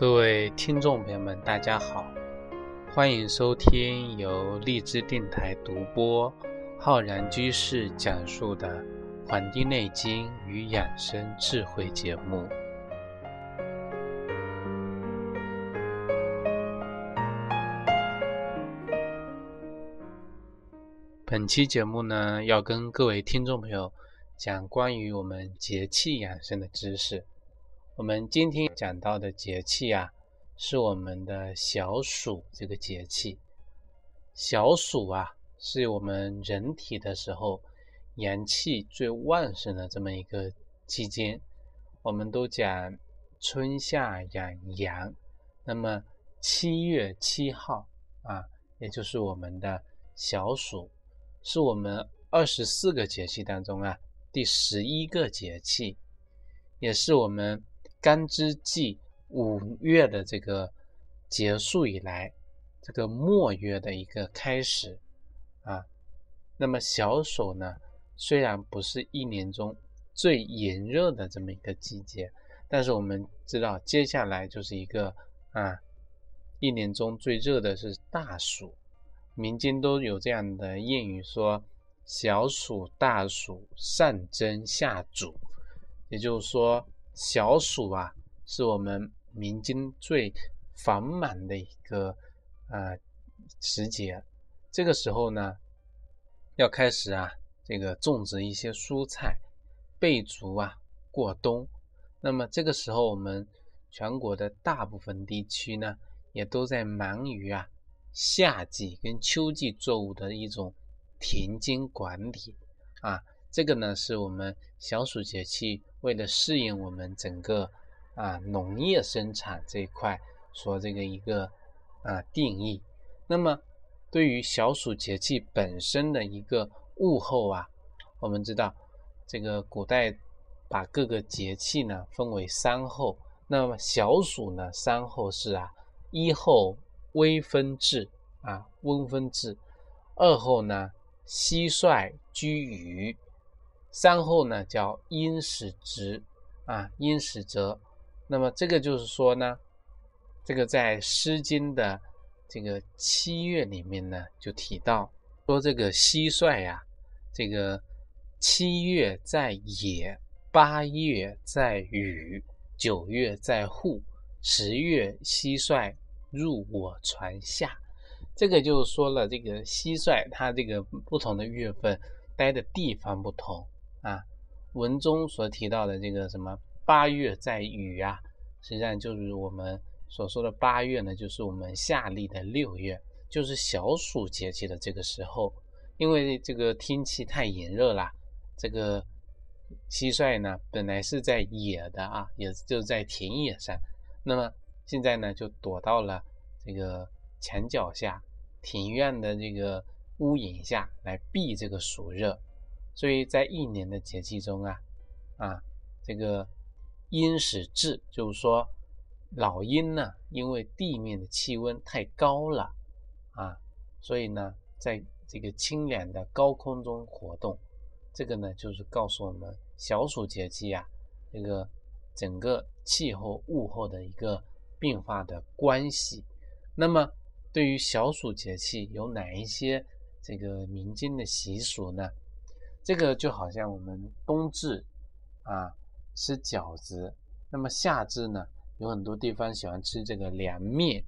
各位听众朋友们，大家好，欢迎收听由荔枝电台独播、浩然居士讲述的《黄帝内经与养生智慧》节目。本期节目呢，要跟各位听众朋友讲关于我们节气养生的知识。我们今天讲到的节气啊，是我们的小暑这个节气。小暑啊，是我们人体的时候阳气最旺盛的这么一个期间。我们都讲春夏养阳，那么七月七号啊，也就是我们的小暑，是我们二十四个节气当中啊第十一个节气，也是我们。干支纪五月的这个结束以来，这个末月的一个开始啊。那么小暑呢，虽然不是一年中最炎热的这么一个季节，但是我们知道接下来就是一个啊，一年中最热的是大暑。民间都有这样的谚语说：“小暑大暑，上蒸下煮。”也就是说。小暑啊，是我们民间最繁忙的一个呃时节。这个时候呢，要开始啊，这个种植一些蔬菜，备足啊过冬。那么这个时候，我们全国的大部分地区呢，也都在忙于啊夏季跟秋季作物的一种田间管理啊。这个呢，是我们小暑节气为了适应我们整个啊农业生产这一块说这个一个啊定义。那么对于小暑节气本身的一个物候啊，我们知道这个古代把各个节气呢分为三候。那么小暑呢，三候是啊，一候微风至啊，温风至；二候呢，蟋蟀居雨。三后呢叫阴始直啊，阴始折。那么这个就是说呢，这个在《诗经》的这个七月里面呢，就提到说这个蟋蟀呀，这个七月在野，八月在雨，九月在户，十月蟋蟀入我船下。这个就是说了，这个蟋蟀它这个不同的月份待的地方不同。啊，文中所提到的这个什么八月在雨啊，实际上就是我们所说的八月呢，就是我们夏历的六月，就是小暑节气的这个时候。因为这个天气太炎热了，这个蟋蟀呢本来是在野的啊，也就在田野上，那么现在呢就躲到了这个墙脚下、庭院的这个屋檐下来避这个暑热。所以在一年的节气中啊，啊，这个阴始至，就是说老鹰呢，因为地面的气温太高了啊，所以呢，在这个清凉的高空中活动，这个呢，就是告诉我们小暑节气啊，这个整个气候物候的一个变化的关系。那么，对于小暑节气有哪一些这个民间的习俗呢？这个就好像我们冬至啊吃饺子，那么夏至呢有很多地方喜欢吃这个凉面，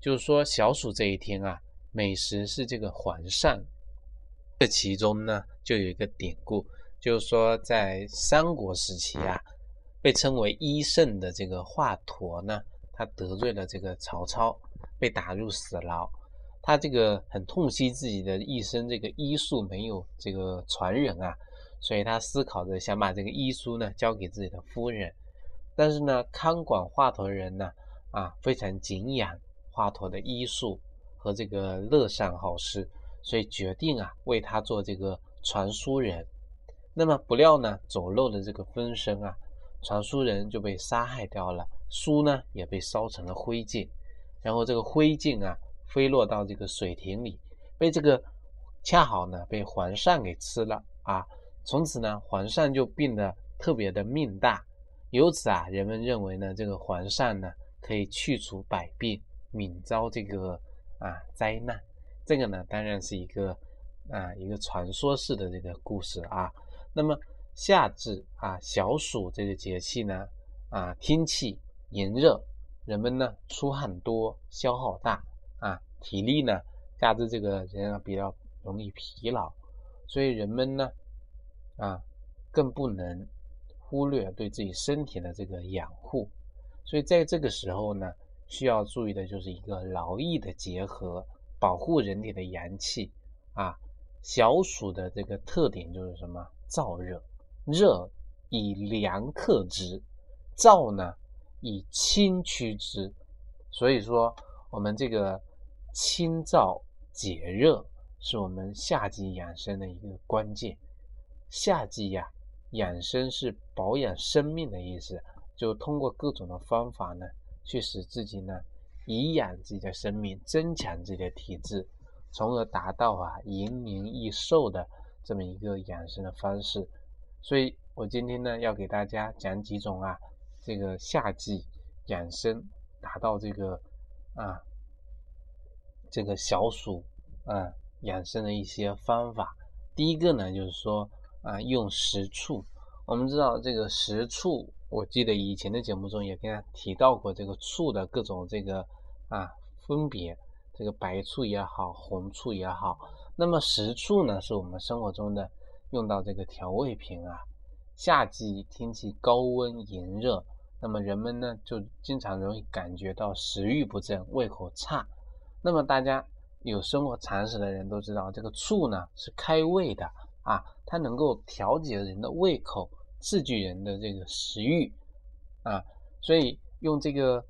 就是说小暑这一天啊，美食是这个黄鳝。这其中呢就有一个典故，就是说在三国时期啊，被称为医圣的这个华佗呢，他得罪了这个曹操，被打入死牢。他这个很痛惜自己的一生，这个医术没有这个传人啊，所以他思考着想把这个医书呢交给自己的夫人。但是呢，看管华佗人呢，啊，非常敬仰华佗的医术和这个乐善好施，所以决定啊为他做这个传书人。那么不料呢，走漏了这个风声啊，传书人就被杀害掉了，书呢也被烧成了灰烬，然后这个灰烬啊。飞落到这个水亭里，被这个恰好呢被黄鳝给吃了啊！从此呢，黄鳝就变得特别的命大。由此啊，人们认为呢，这个黄鳝呢，可以去除百病，免遭这个啊灾难。这个呢，当然是一个啊一个传说式的这个故事啊。那么夏至啊小暑这个节气呢啊天气炎热，人们呢出汗多，消耗大，体力呢加之这个人啊比较容易疲劳，所以人们呢啊更不能忽略对自己身体的这个养护。所以在这个时候呢，需要注意的就是一个劳逸的结合。保护人体的阳气啊，小暑的这个特点就是什么？燥热，热以凉克之，燥呢以清驱之。所以说，我们这个清燥解热是我们夏季养生的一个关键。夏季呀，养生是保养生命的意思，就通过各种的方法呢，去使自己呢。以养自己的生命，增强自己的体质，从而达到啊延年益寿的这么一个养生的方式。所以我今天呢要给大家讲几种啊这个夏季养生达到这个啊这个小暑啊养生的一些方法。第一个呢就是说啊用食醋。我们知道这个食醋。我记得以前的节目中也跟大家提到过这个醋的各种这个啊分别，这个白醋也好，红醋也好。那么食醋呢，是我们生活中的用到这个调味品啊。夏季天气高温炎热，那么人们呢就经常容易感觉到食欲不振、胃口差。那么大家有生活常识的人都知道，这个醋呢是开胃的啊，它能够调节人的胃口。刺激人的这个食欲啊，所以用这个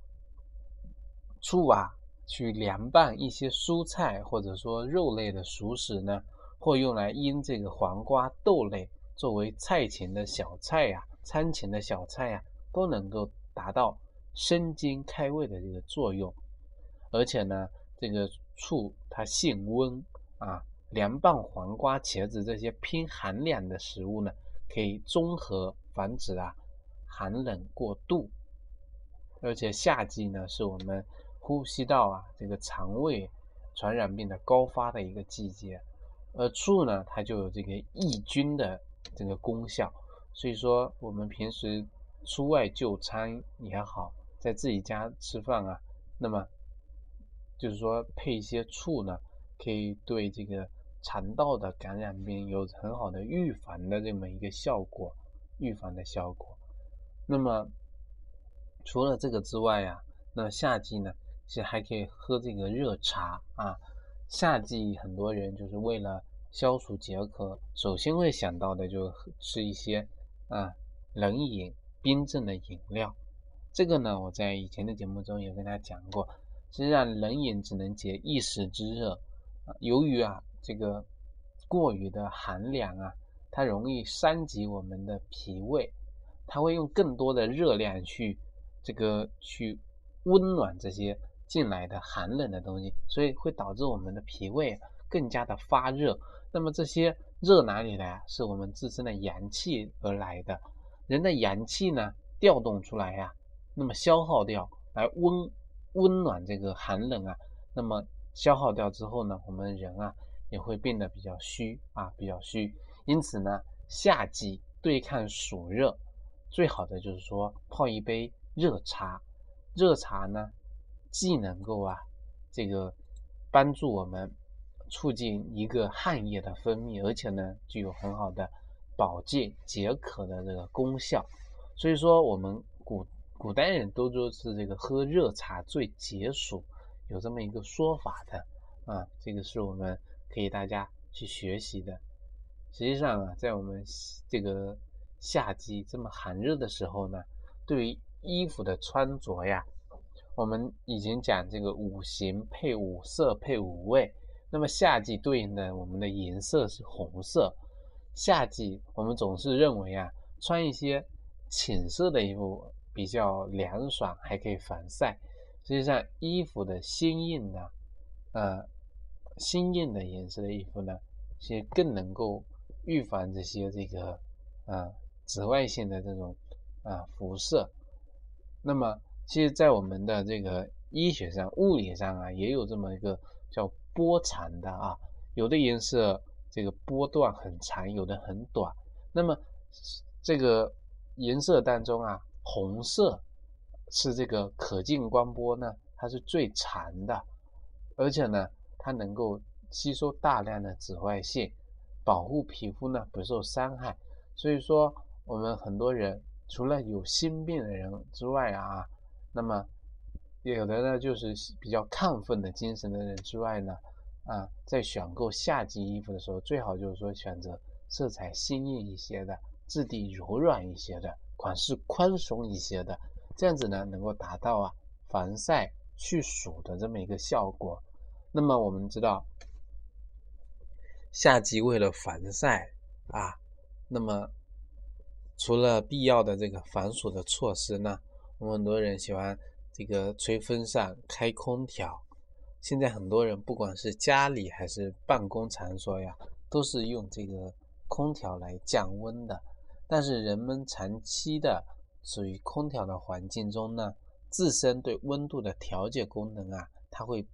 醋啊去凉拌一些蔬菜或者说肉类的熟食呢，或用来腌这个黄瓜、豆类作为菜前的小菜呀、餐前的小菜呀，都能够达到生津开胃的这个作用。而且呢，这个醋它性温啊，凉拌黄瓜、茄子这些偏寒凉的食物呢。可以中和防止啊寒冷过度，而且夏季呢是我们呼吸道啊这个肠胃传染病的高发的一个季节，而醋呢它就有这个抑菌的这个功效，所以说我们平时出外就餐也好，在自己家吃饭啊，那么就是说配一些醋呢，可以对这个。肠道的感染病有很好的预防的这么一个效果，预防的效果。那么除了这个之外呀，那夏季呢，其实还可以喝这个热茶啊。夏季很多人就是为了消暑解渴，首先会想到的就是吃一些啊冷饮、冰镇的饮料。这个呢，我在以前的节目中也跟大家讲过，实际上冷饮只能解一时之热，由于啊。这个过于的寒凉啊，它容易伤及我们的脾胃，它会用更多的热量去这个去温暖这些进来的寒冷的东西，所以会导致我们的脾胃更加的发热。那么这些热哪里来？是我们自身的阳气而来的。人的阳气呢调动出来呀，那么消耗掉来温温暖这个寒冷啊，那么消耗掉之后呢，我们人啊。也会变得比较虚啊，比较虚。因此呢，夏季对抗暑热，最好的就是说泡一杯热茶。热茶呢，既能够啊这个帮助我们促进一个汗液的分泌，而且呢具有很好的保健解渴的这个功效。所以说，我们古古代人都说是这个喝热茶最解暑，有这么一个说法的啊。这个是我们。可以大家去学习的。实际上啊，在我们这个夏季这么寒热的时候呢，对于衣服的穿着呀，我们以前讲这个五行配五色配五味，那么夏季对应的我们的颜色是红色。夏季我们总是认为啊，穿一些浅色的衣服比较凉爽，还可以防晒。实际上，衣服的鲜艳呢，呃。鲜艳的颜色的衣服呢，其实更能够预防这些这个啊紫外线的这种啊辐射。那么其实，在我们的这个医学上、物理上啊，也有这么一个叫波长的啊，有的颜色这个波段很长，有的很短。那么这个颜色当中啊，红色是这个可见光波呢，它是最长的，而且呢，它能够吸收大量的紫外线，保护皮肤呢不受伤害。所以说，我们很多人除了有心病的人之外啊。那么，有的呢，就是比较亢奋的精神的人之外呢，啊，在选购夏季衣服的时候，最好就是说选择色彩鲜艳一些的、质地柔软一些的、款式宽松一些的，这样子呢，能够达到啊防晒去暑的这么一个效果。那么我们知道，夏季为了防晒啊，那么除了必要的这个防暑的措施呢？我们很多人喜欢这个吹风扇、开空调。现在很多人不管是家里还是办公场所呀，都是用这个空调来降温的。但是人们长期的处于空调的环境中呢，自身对温度的调节功能啊，它会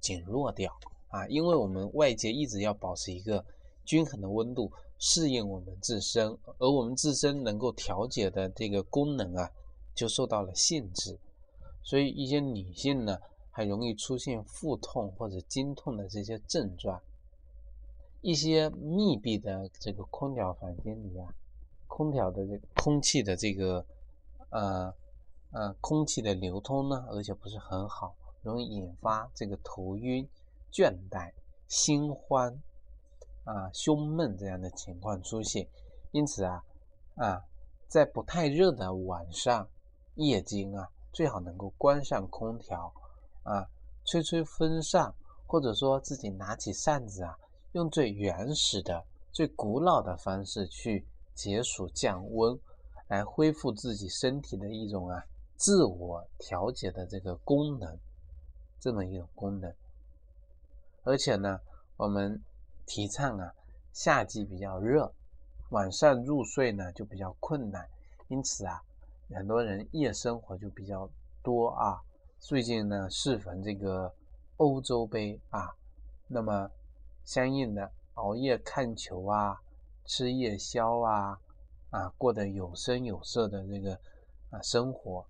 减弱掉啊，因为我们外界一直要保持一个均衡的温度，适应我们自身，而我们自身能够调节的这个功能啊。就受到了限制，所以一些女性呢，还容易出现腹痛或者经痛的这些症状。一些密闭的这个空调房间里啊，空调的这个空气的这个呃呃空气的流通呢，而且不是很好，容易引发这个头晕、倦怠、心慌啊、胸闷这样的情况出现。因此啊啊，在不太热的晚上。夜间啊，最好能够关上空调啊，吹吹风扇，或者说自己拿起扇子啊，用最原始的、最古老的方式去解暑降温，来恢复自己身体的一种啊自我调节的这个功能，这么一种功能。而且呢，我们提倡啊，夏季比较热，晚上入睡呢就比较困难，因此啊。很多人夜生活就比较多啊。最近呢，适逢这个欧洲杯啊，那么相应的熬夜看球啊，吃夜宵啊，啊，过得有声有色的这个啊生活。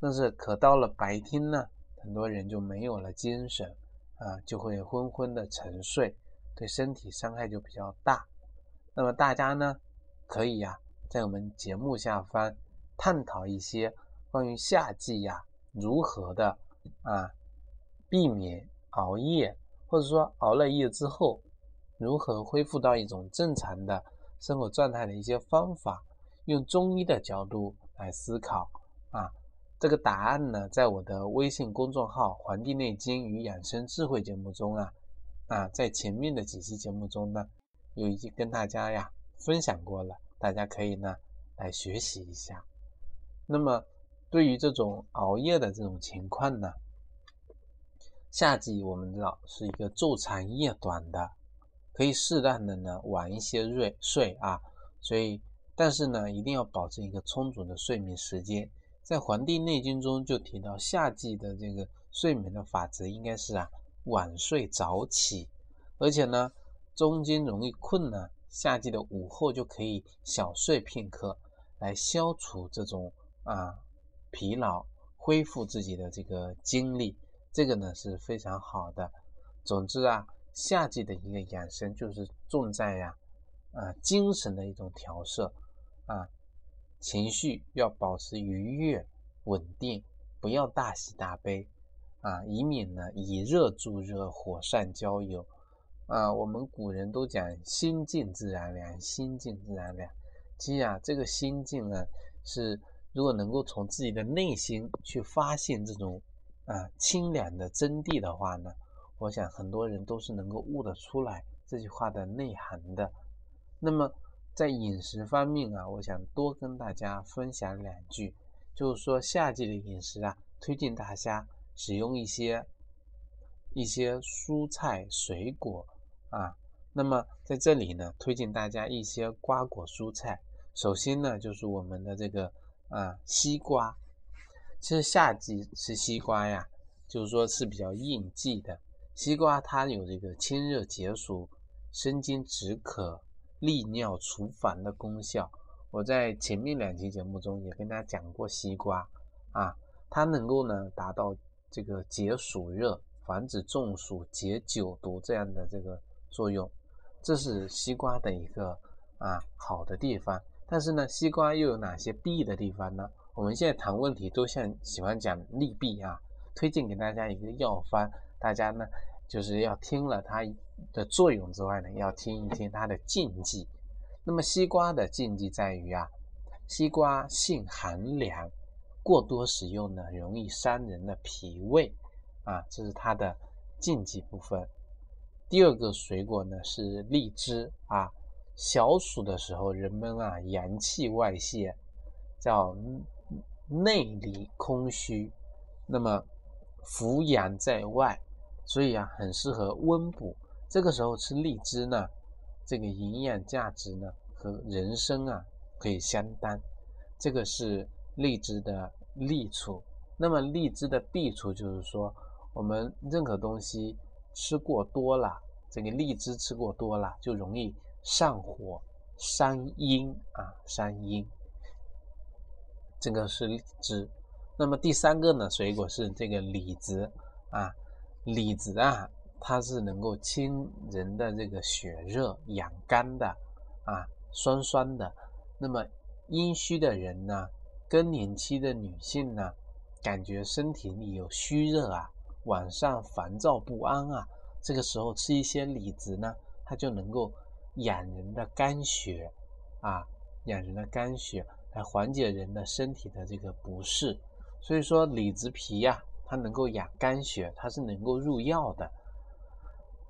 但是可到了白天呢，很多人就没有了精神啊，就会昏昏的沉睡，对身体伤害就比较大。那么大家呢，可以呀，在我们节目下方。探讨一些关于夏季呀如何的啊避免熬夜，或者说熬了夜之后如何恢复到一种正常的生活状态的一些方法，用中医的角度来思考啊。这个答案呢，在我的微信公众号《黄帝内经与养生智慧》节目中啊啊，在前面的几期节目中呢，有已经跟大家呀分享过了，大家可以呢来学习一下。那么，对于这种熬夜的这种情况呢，夏季我们知道是一个昼长夜短的，可以适当的呢晚一些睡睡啊，所以但是呢一定要保证一个充足的睡眠时间。在《黄帝内经》中就提到，夏季的这个睡眠的法则应该是啊晚睡早起，而且呢中间容易困呢，夏季的午后就可以小睡片刻，来消除这种。啊，疲劳，恢复自己的这个精力，这个呢是非常好的。总之啊，夏季的一个养生就是重在呀，啊，精神的一种调摄，啊，情绪要保持愉悦稳定，不要大喜大悲，啊，以免呢以热助热，火上浇油。啊，我们古人都讲心静自然凉，心静自然凉。其实啊，这个心静呢是。如果能够从自己的内心去发现这种啊清凉的真谛的话呢，我想很多人都是能够悟得出来这句话的内涵的。那么在饮食方面啊，我想多跟大家分享两句，就是说夏季的饮食啊，推荐大家使用一些一些蔬菜水果啊。那么在这里呢，推荐大家一些瓜果蔬菜。首先呢，就是我们的这个。啊，西瓜，其实夏季吃西瓜呀，就是说是比较应季的。西瓜它有这个清热解暑、生津止渴、利尿除烦的功效。我在前面两期节目中也跟大家讲过西瓜啊，它能够呢达到这个解暑热、防止中暑、解酒毒这样的这个作用，这是西瓜的一个啊好的地方。但是呢，西瓜又有哪些弊的地方呢？我们现在谈问题都像喜欢讲利弊啊，推荐给大家一个药方，大家呢就是要听了它的作用之外呢，要听一听它的禁忌。那么西瓜的禁忌在于啊，西瓜性寒凉，过多食用呢容易伤人的脾胃啊，这是它的禁忌部分。第二个水果呢是荔枝啊。小暑的时候，人们啊阳气外泄，叫内里空虚，那么伏阳在外，所以啊很适合温补。这个时候吃荔枝呢，这个营养价值呢和人参啊可以相当。这个是荔枝的利处。那么荔枝的弊处就是说，我们任何东西吃过多了，这个荔枝吃过多了就容易。上火伤阴啊，伤阴。这个是荔枝。那么第三个呢，水果是这个李子啊，李子啊，它是能够清人的这个血热、养肝的啊，酸酸的。那么阴虚的人呢，更年期的女性呢，感觉身体里有虚热啊，晚上烦躁不安啊，这个时候吃一些李子呢，它就能够。养人的肝血啊，养人的肝血来缓解人的身体的这个不适，所以说李子皮呀，它能够养肝血，它是能够入药的。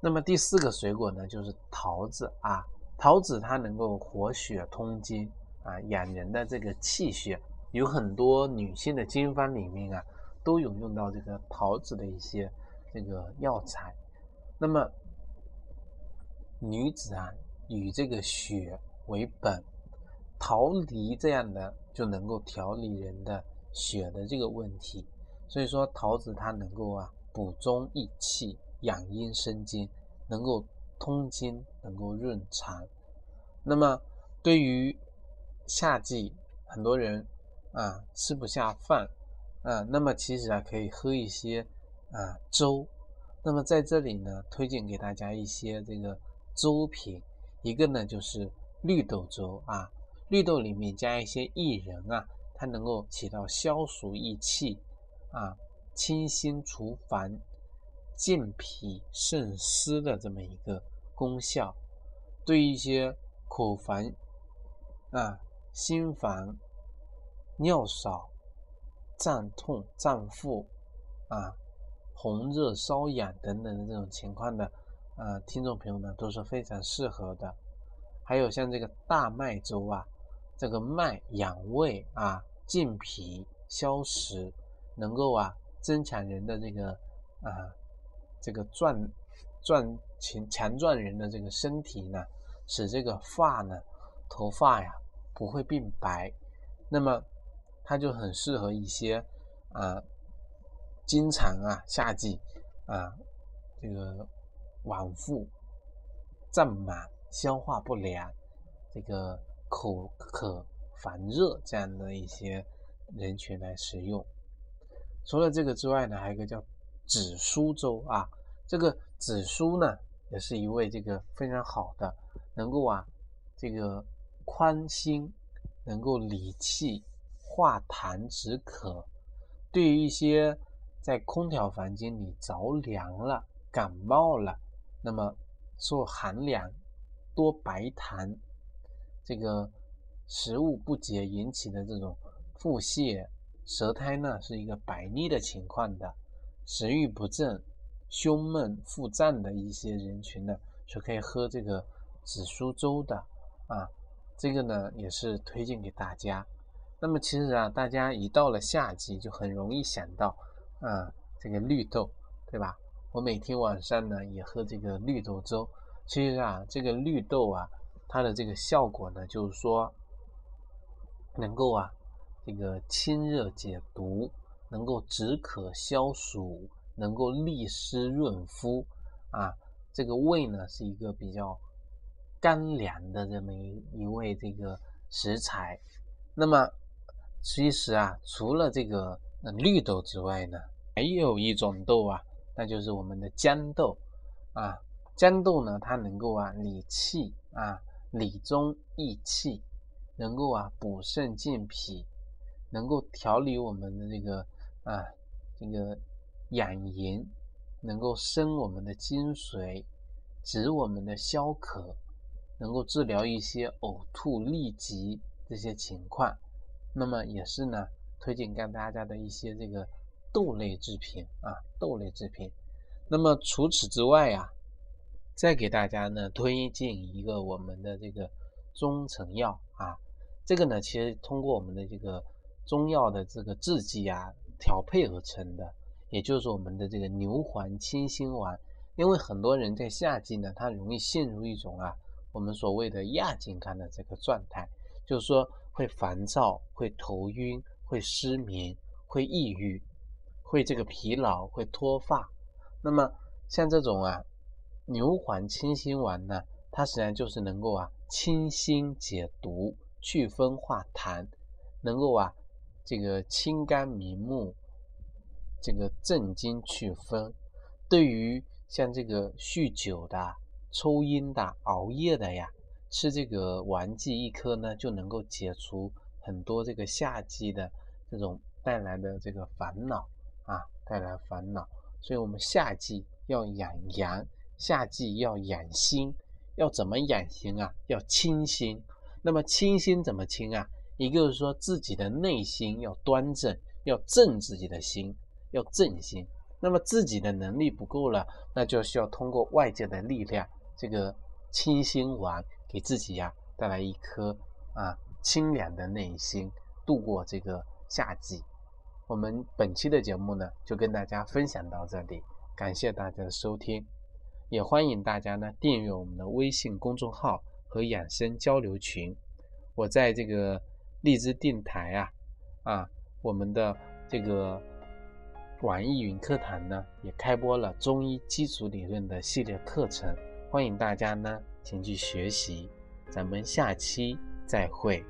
那么第四个水果呢，就是桃子啊，桃子它能够活血通经啊，养人的这个气血，有很多女性的经方里面啊，都有用到这个桃子的一些这个药材。那么女子啊。以这个血为本，桃梨这样的就能够调理人的血的这个问题。所以说桃子它能够啊补中益气、养阴生津，能够通经，能够润肠。那么对于夏季很多人啊吃不下饭啊，那么其实啊可以喝一些啊粥。那么在这里呢，推荐给大家一些这个粥品。一个呢就是绿豆粥啊，绿豆里面加一些薏仁啊，它能够起到消暑益气啊、清心除烦、健脾渗湿的这么一个功效。对一些口烦啊、心烦、尿少、胀痛、胀腹啊、红热瘙痒等等的这种情况的。啊，听众朋友呢都是非常适合的。还有像这个大麦粥啊，这个麦养胃啊、健脾消食，能够啊增强人的这个啊这个壮壮强强壮人的这个身体呢，使这个发呢头发呀不会变白。那么它就很适合一些啊经常啊夏季啊这个。脘腹胀满、消化不良、这个口渴、烦热这样的一些人群来食用。除了这个之外呢，还有一个叫紫苏粥啊。这个紫苏呢，也是一味这个非常好的，能够啊这个宽心，能够理气、化痰止渴。对于一些在空调房间里着凉了、感冒了。那么受寒凉、多白痰、这个食物不洁引起的这种腹泻、舌苔呢，是一个白腻的情况的，食欲不振、胸闷、腹胀的一些人群呢，是可以喝这个紫苏粥的啊。这个呢也是推荐给大家。那么其实啊，大家一到了夏季，就很容易想到啊这个绿豆，对吧？我每天晚上呢也喝这个绿豆粥。其实啊，这个绿豆啊，它的这个效果呢，就是说能够啊，这个清热解毒能够止渴消暑，能够利湿润肤啊。这个胃呢是一个比较干凉的这么一一味这个食材。那么其实啊，除了这个绿豆之外呢，还有一种豆啊，那就是我们的豇豆啊。豇豆呢，它能够啊理气啊，理中益气，能够啊补肾健脾，能够调理我们的这个啊这个养颜，能够生我们的精髓，止我们的消渴，能够治疗一些呕吐痢疾这些情况。那么也是呢，推荐给大家的一些这个豆类制品啊，豆类制品。那么除此之外呀。再给大家呢推荐一个我们的这个中成药啊，这个呢其实通过我们的这个中药的这个制剂啊调配而成的，也就是我们的这个牛黄清心丸。因为很多人在夏季呢，他容易陷入一种啊我们所谓的亚健康的这个状态，就是说会烦躁、会头晕、会失眠、会抑郁、会这个疲劳、会脱发。那么像这种啊。牛黄清心丸呢，它实际上就是能够啊清心解毒、祛风化痰，能够啊这个清肝明目、这个镇惊祛风。对于像这个酗酒的、抽烟的、熬夜的呀，吃这个丸剂一颗呢，就能够解除很多这个夏季的这种带来的这个烦恼啊，带来烦恼。所以我们夏季要养阳。夏季要养心，要怎么养心啊？要清心。那么清心怎么清啊？一个是说自己的内心要端正，要正自己的心，要正心。那么自己的能力不够了，那就需要通过外界的力量，这个清心丸给自己呀带来一颗啊清凉的内心，度过这个夏季。我们本期的节目呢，就跟大家分享到这里，感谢大家的收听。也欢迎大家呢订阅我们的微信公众号和养生交流群。我在这个荔枝电台啊，啊，我们的这个网易云课堂呢也开播了中医基础理论的系列课程，欢迎大家呢前去学习。咱们下期再会。